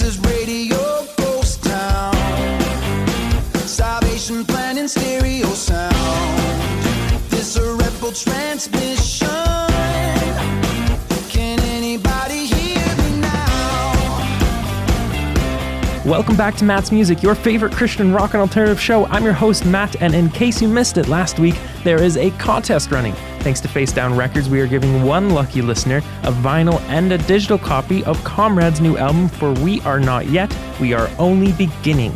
Is Welcome back to Matt's Music, your favorite Christian rock and alternative show. I'm your host, Matt, and in case you missed it last week, there is a contest running. Thanks to Facedown Records, we are giving one lucky listener a vinyl and a digital copy of Comrade's new album, For We Are Not Yet, We Are Only Beginning.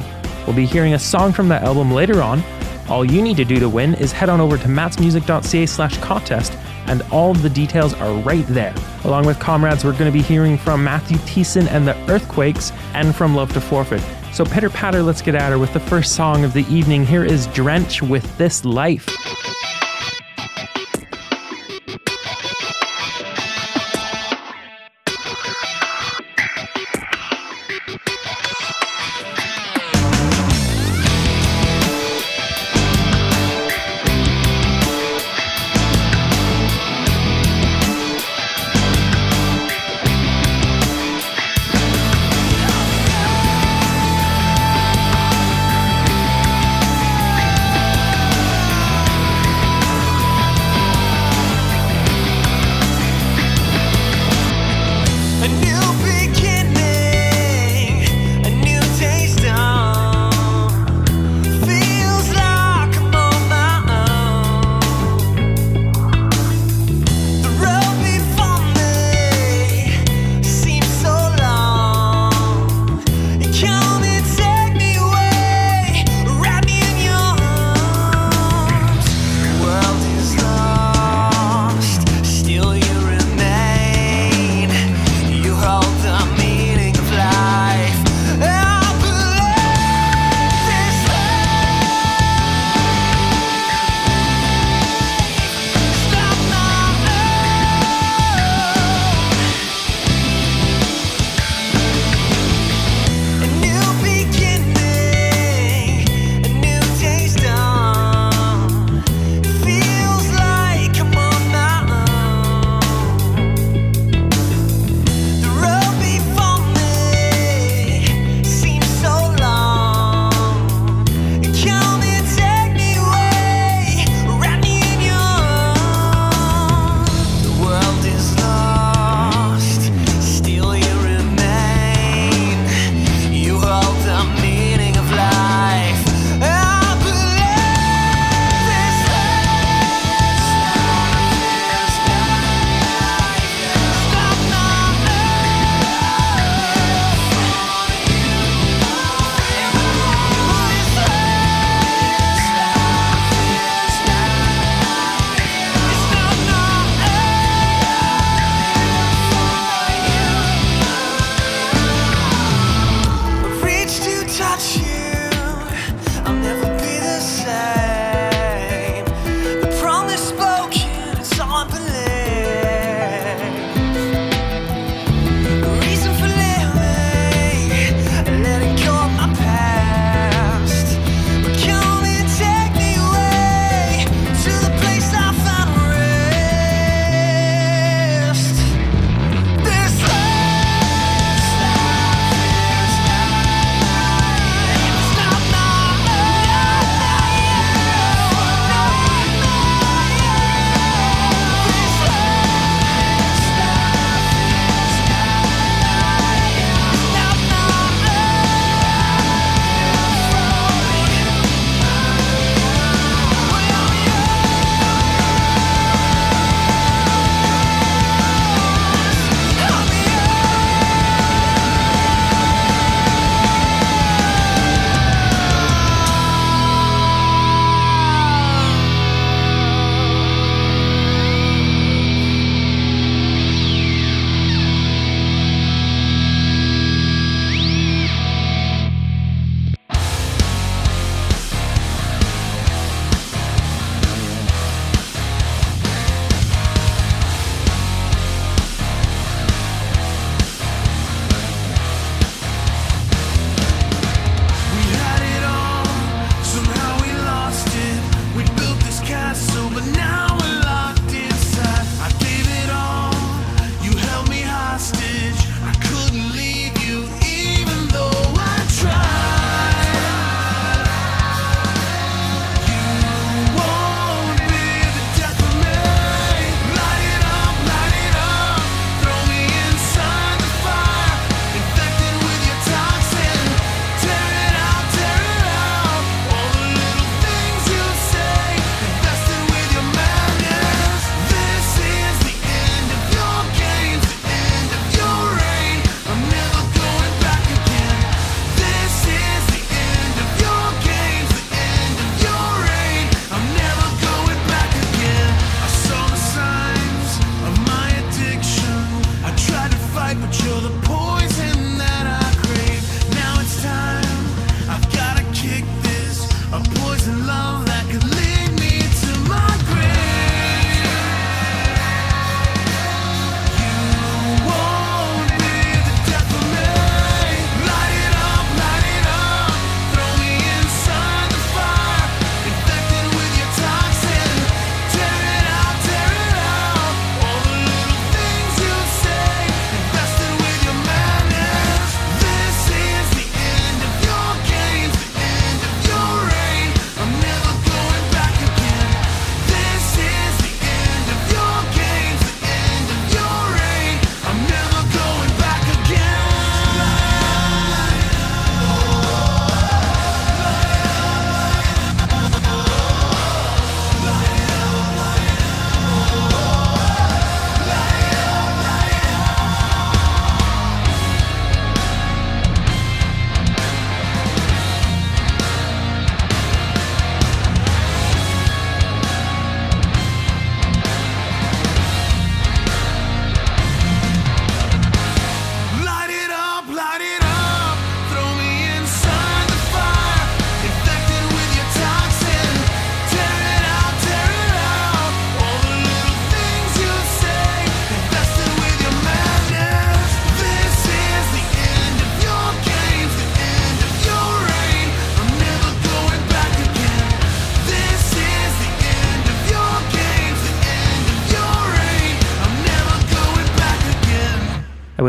We'll be hearing a song from that album later on. All you need to do to win is head on over to mattsmusic.ca slash contest, and all the details are right there. Along with Comrades, we're going to be hearing from Matthew Thiessen and the Earthquakes, and from Love to Forfeit. So pitter patter, let's get at her with the first song of the evening. Here is Drench with This Life.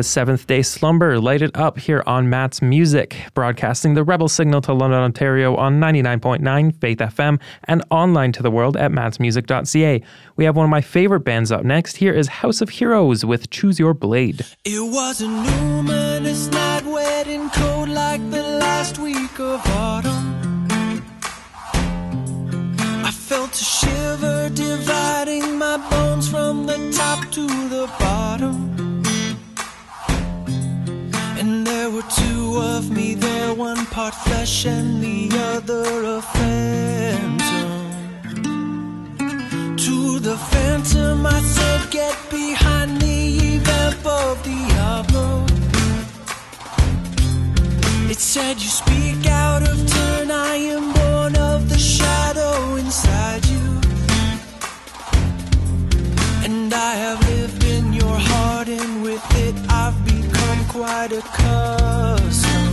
Seventh Day Slumber, Light It Up here on Matt's Music, broadcasting the Rebel Signal to London, Ontario on 99.9 Faith FM and online to the world at mattsmusic.ca. We have one of my favorite bands up next. Here is House of Heroes with Choose Your Blade. It was a night, wet and cold like the last week of autumn. I felt a shiver dividing my bones from the top to the bottom. Two of me there, one part flesh and the other a phantom. To the phantom, I said, Get behind the vamp of Diablo. It said, You speak out of turn, I am born of the shadow inside you. And I have lived in your heart, and with quite accustomed.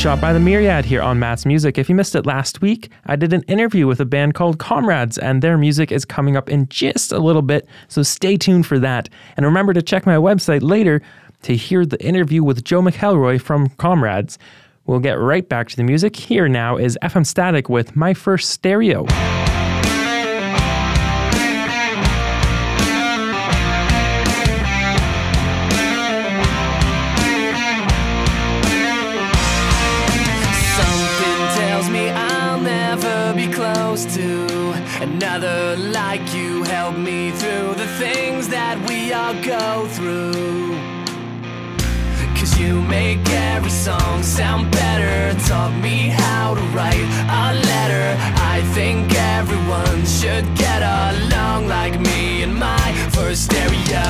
Screenshot by the Myriad here on Matt's Music. If you missed it last week, I did an interview with a band called Comrades, and their music is coming up in just a little bit, so stay tuned for that. And remember to check my website later to hear the interview with Joe McElroy from Comrades. We'll get right back to the music. Here now is FM Static with My First Stereo. Make every song sound better. Taught me how to write a letter. I think everyone should get along like me in my first stereo.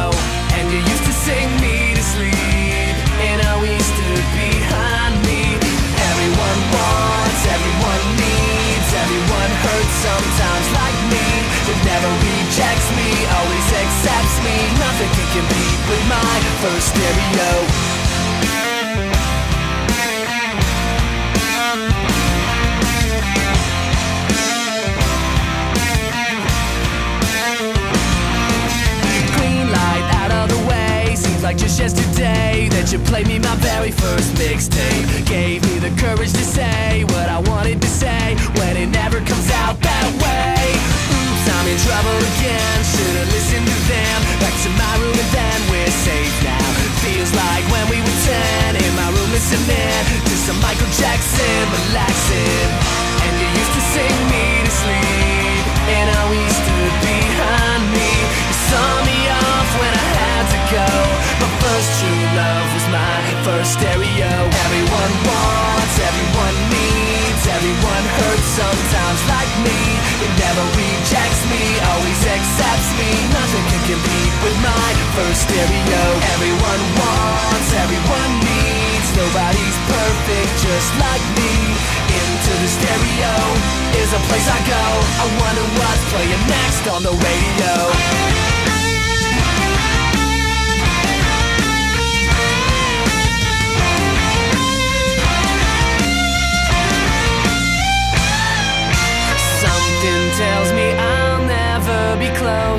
And you used to sing me to sleep. And I used to behind me. Everyone wants, everyone needs, everyone hurts sometimes like me. It never rejects me, always accepts me. Nothing can compete with my first stereo. Like just yesterday that you played me my very first mixtape. Gave me the courage to say what I wanted to say when it never comes out that way. Oops, I'm in trouble again. Should've listened to them. Back to my room and then we're compete with my first stereo. Everyone wants, everyone needs. Nobody's perfect, just like me. Into the stereo is a place I go. I wonder what's playing next on the radio.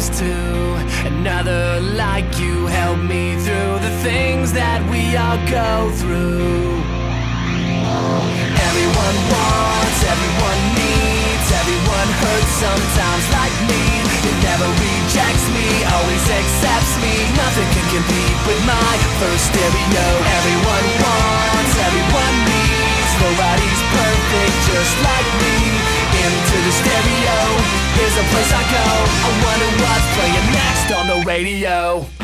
Close to another like you. Help me through the things that we all go through. Everyone wants, everyone needs, everyone hurts sometimes like me. It never rejects me, always accepts me. Nothing can compete with my first stereo. Everyone wants, everyone needs, nobody's perfect just like me. Into the stereo is a place I go. I wonder what's playing next on the radio.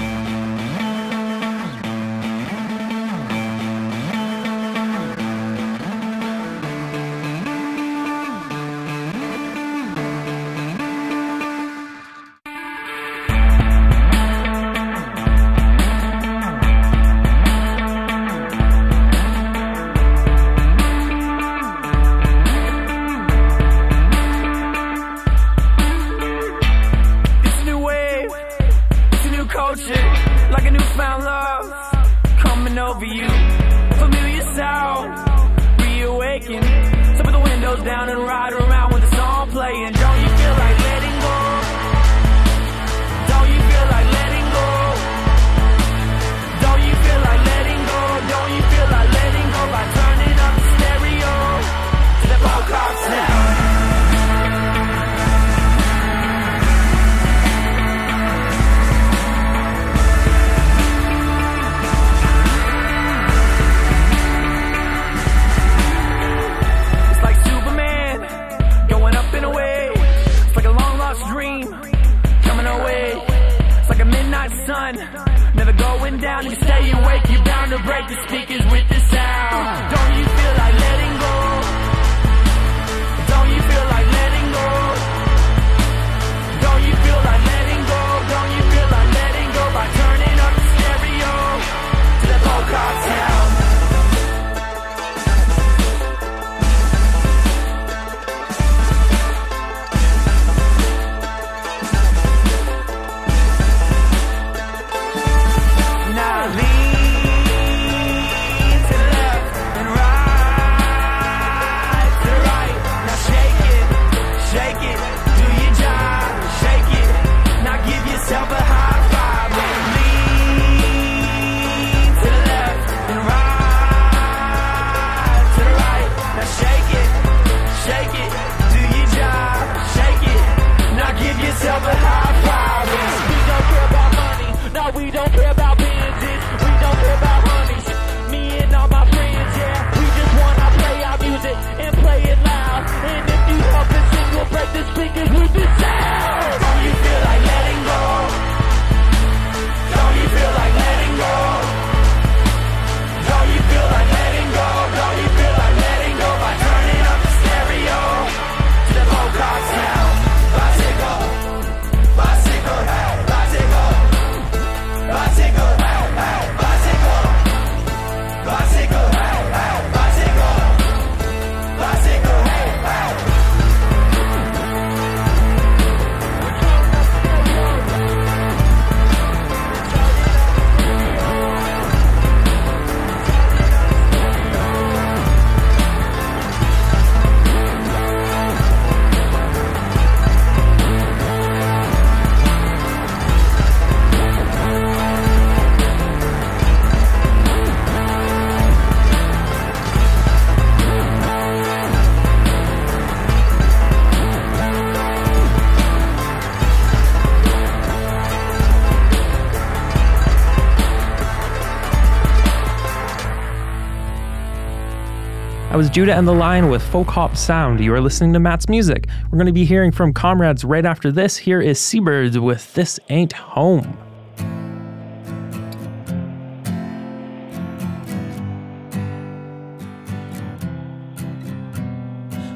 I was Judah and the Lion with Folk Hop Sound. You are listening to Matt's music. We're going to be hearing from Comrades right after this. Here is Seabirds with This Ain't Home.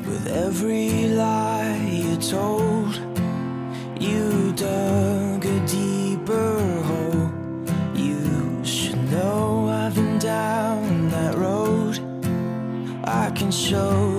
With every lie you told show.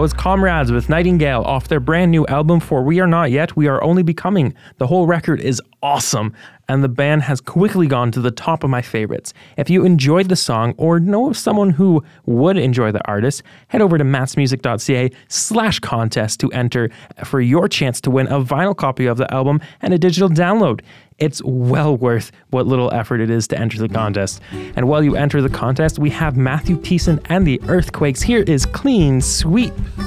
Was Comrades with Nightingale off their brand new album For We Are Not Yet, We Are Only Becoming. The whole record is awesome, and the band has quickly gone to the top of my favorites. If you enjoyed the song or know of someone who would enjoy the artist, head over to mattsmusic.ca slash contest to enter for your chance to win a vinyl copy of the album and a digital download. It's well worth what little effort it is to enter the contest. And while you enter the contest, we have Matthew Thiessen and the Earthquakes. Here is Clean Sweep.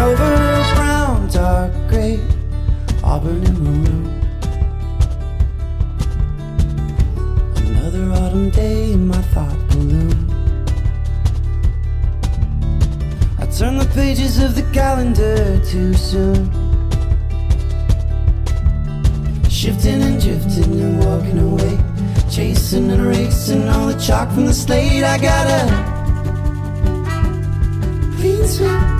over brown, dark gray, auburn and maroon. Another autumn day in my thought balloon. I turn the pages of the calendar too soon. Shifting and drifting and walking away. Chasing and racing all the chalk from the slate. I got a clean sweep.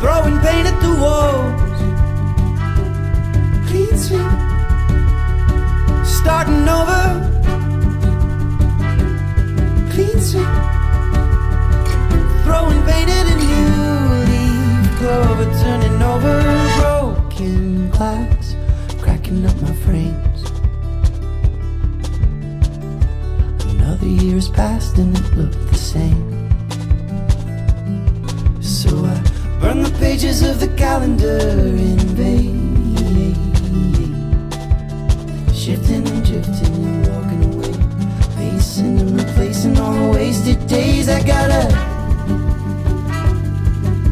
Throwing paint at the walls. Clean sweep. Starting over. Clean sweep. Throwing painted and new leaf clover, turning over broken glass, cracking up my frames. Another year has passed and it looked the same. So I burn the pages of the calendar in vain. Shifting and drifting and walking away, pacing and replacing all the wasted days. I gotta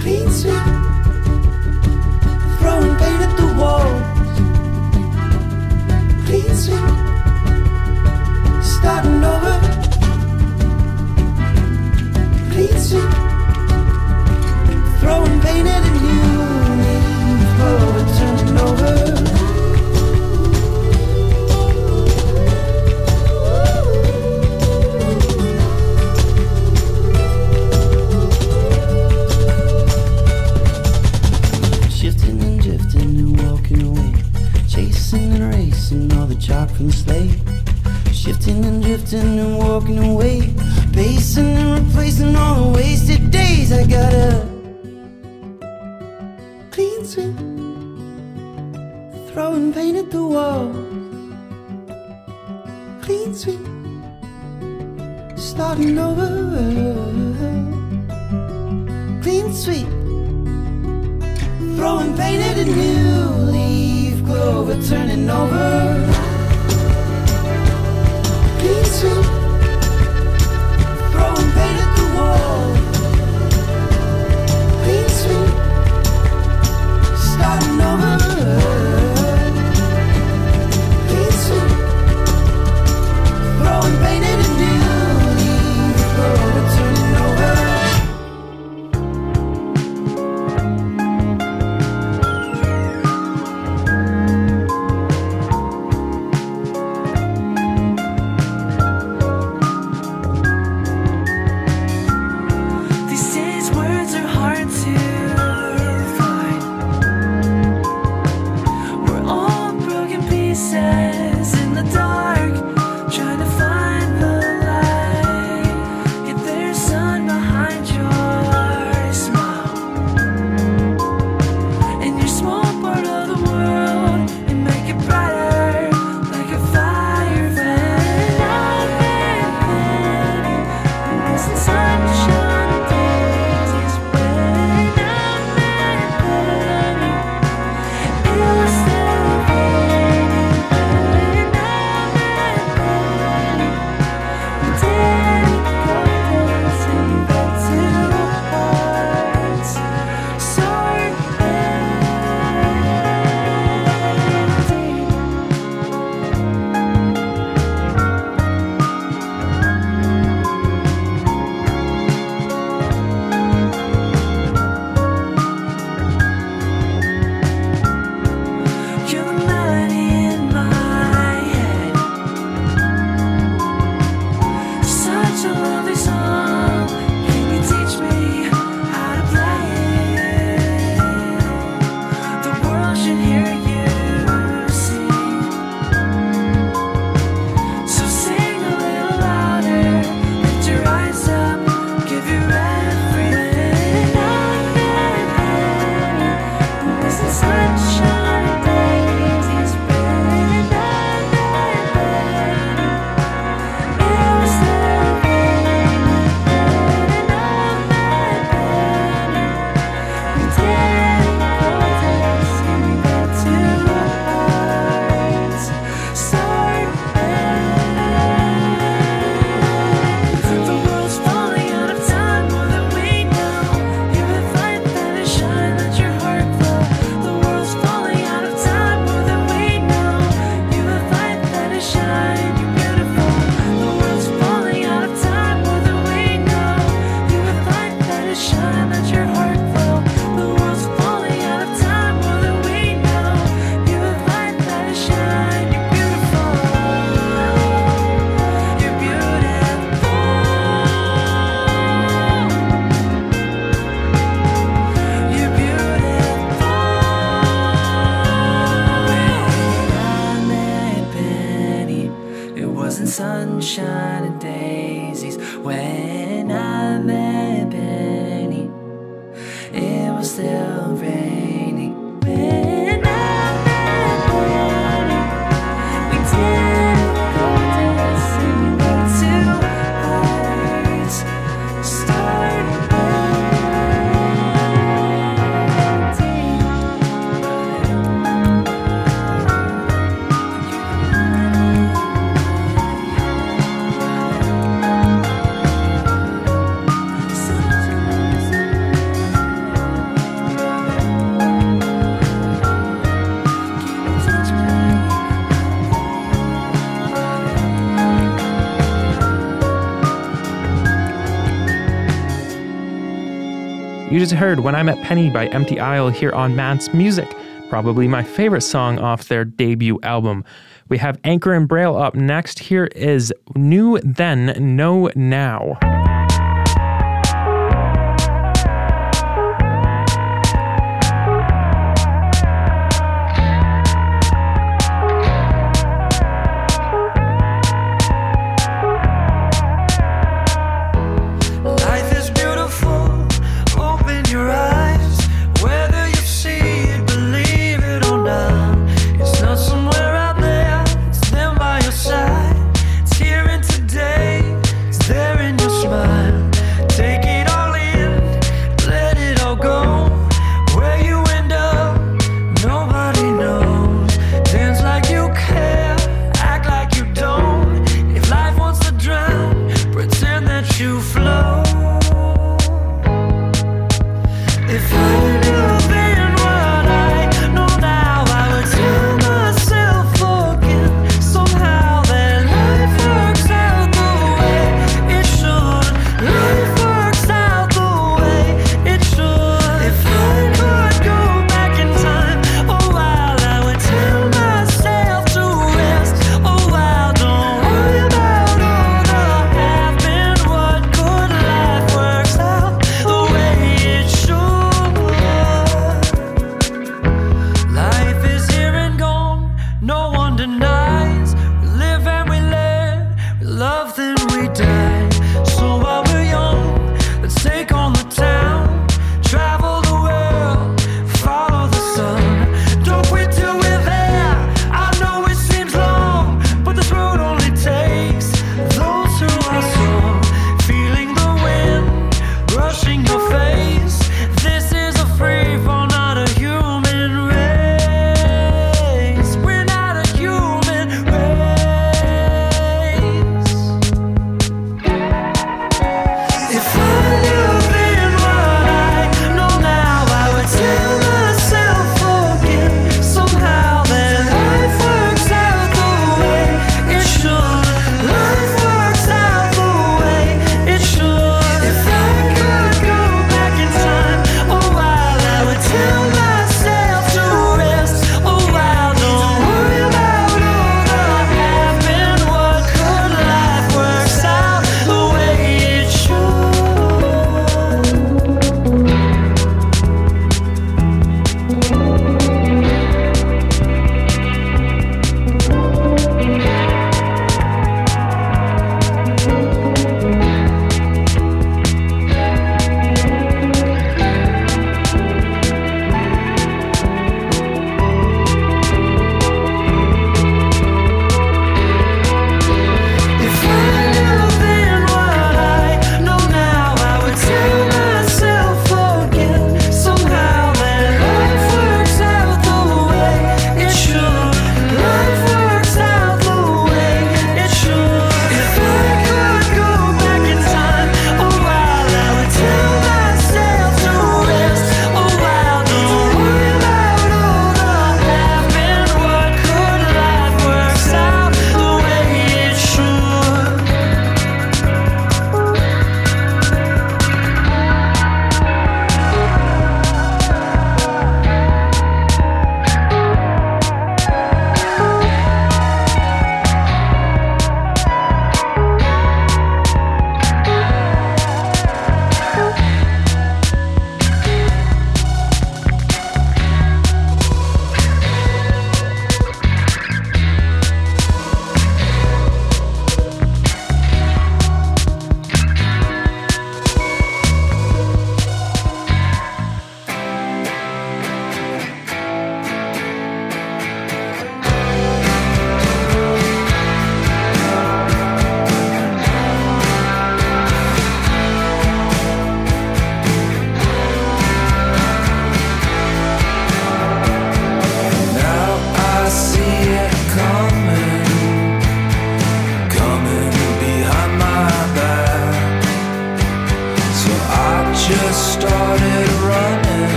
clean sweep. Throwing paint at the walls. Clean sweep. Starting over. Throwing paint just heard When I Met Penny by Empty Isle here on Matt's Music, probably my favorite song off their debut album. We have Anchor and Braille up next. Here is New Then, Know Now.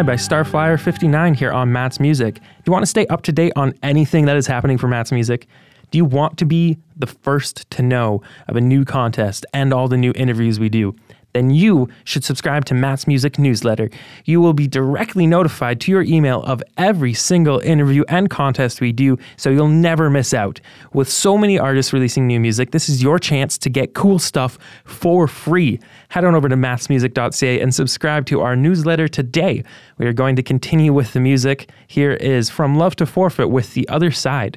Cry by Starflyer59 here on Matt's Music. Do you want to stay up to date on anything that is happening for Matt's Music? Do you want to be the first to know of a new contest and all the new interviews we do? Then you should subscribe to Matt's Music newsletter. You will be directly notified to your email of every single interview and contest we do, so you'll never miss out. With so many artists releasing new music, this is your chance to get cool stuff for free. Head on over to mattsmusic.ca and subscribe to our newsletter today. We are going to continue with the music. Here is From Love to Forfeit with The Other Side.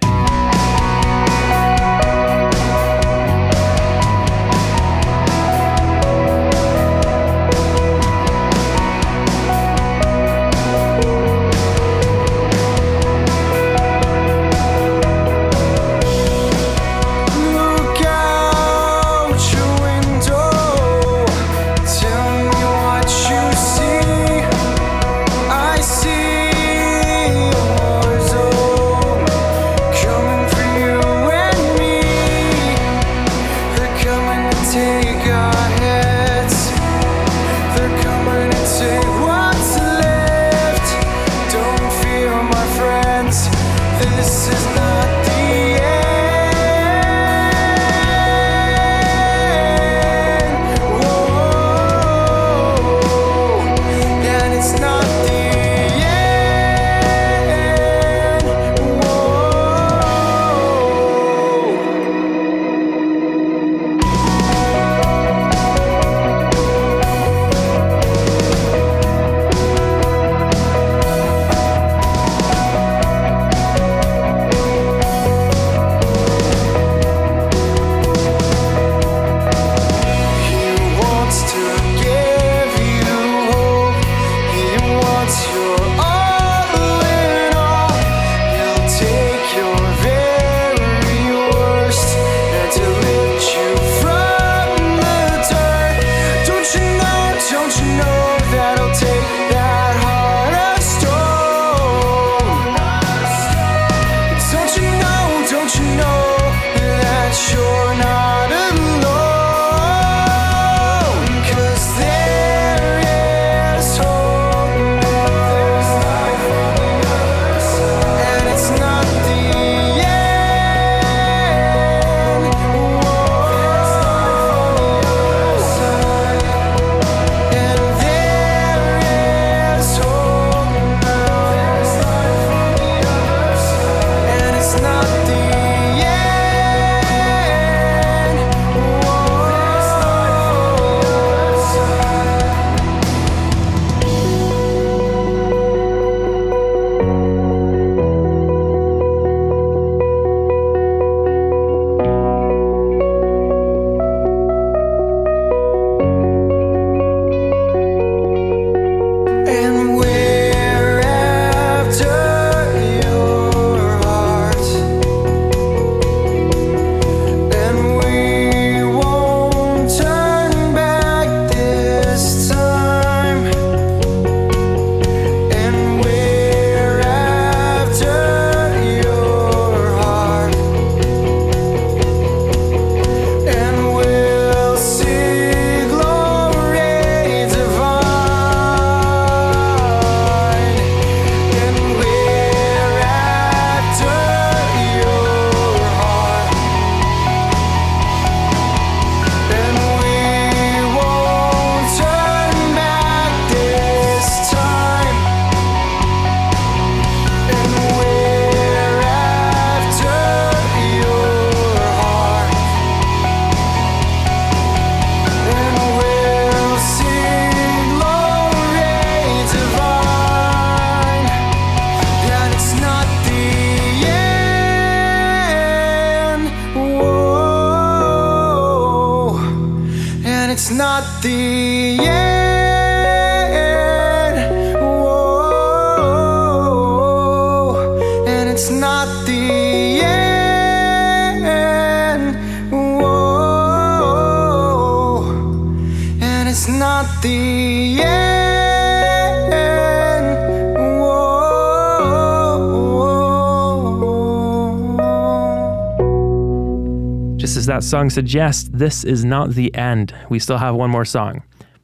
As that song suggests, this is not the end. We still have one more song.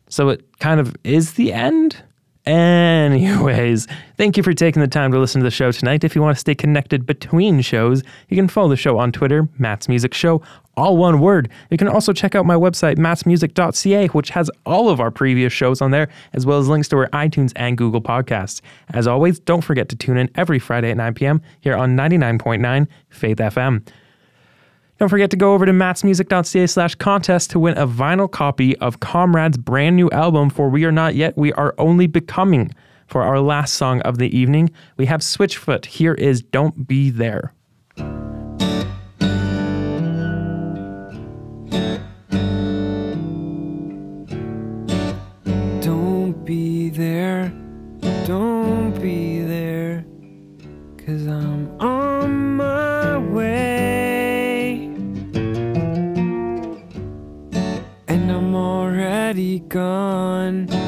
So it kind of is the end. Anyways, thank you for taking the time to listen to the show tonight. If you want to stay connected between shows, you can follow the show on Twitter, Matt's Music Show, all one word. You can also check out my website, mattsmusic.ca, which has all of our previous shows on there, as well as links to our iTunes and Google podcasts. As always, don't forget to tune in every Friday at 9 p.m. here on 99.9 Faith FM. Don't forget to go over to mattsmusic.ca slash contest to win a vinyl copy of Comrade's brand new album, For We Are Not Yet, We Are Only Becoming. For our last song of the evening, we have Switchfoot. Here is Don't Be There. Already gone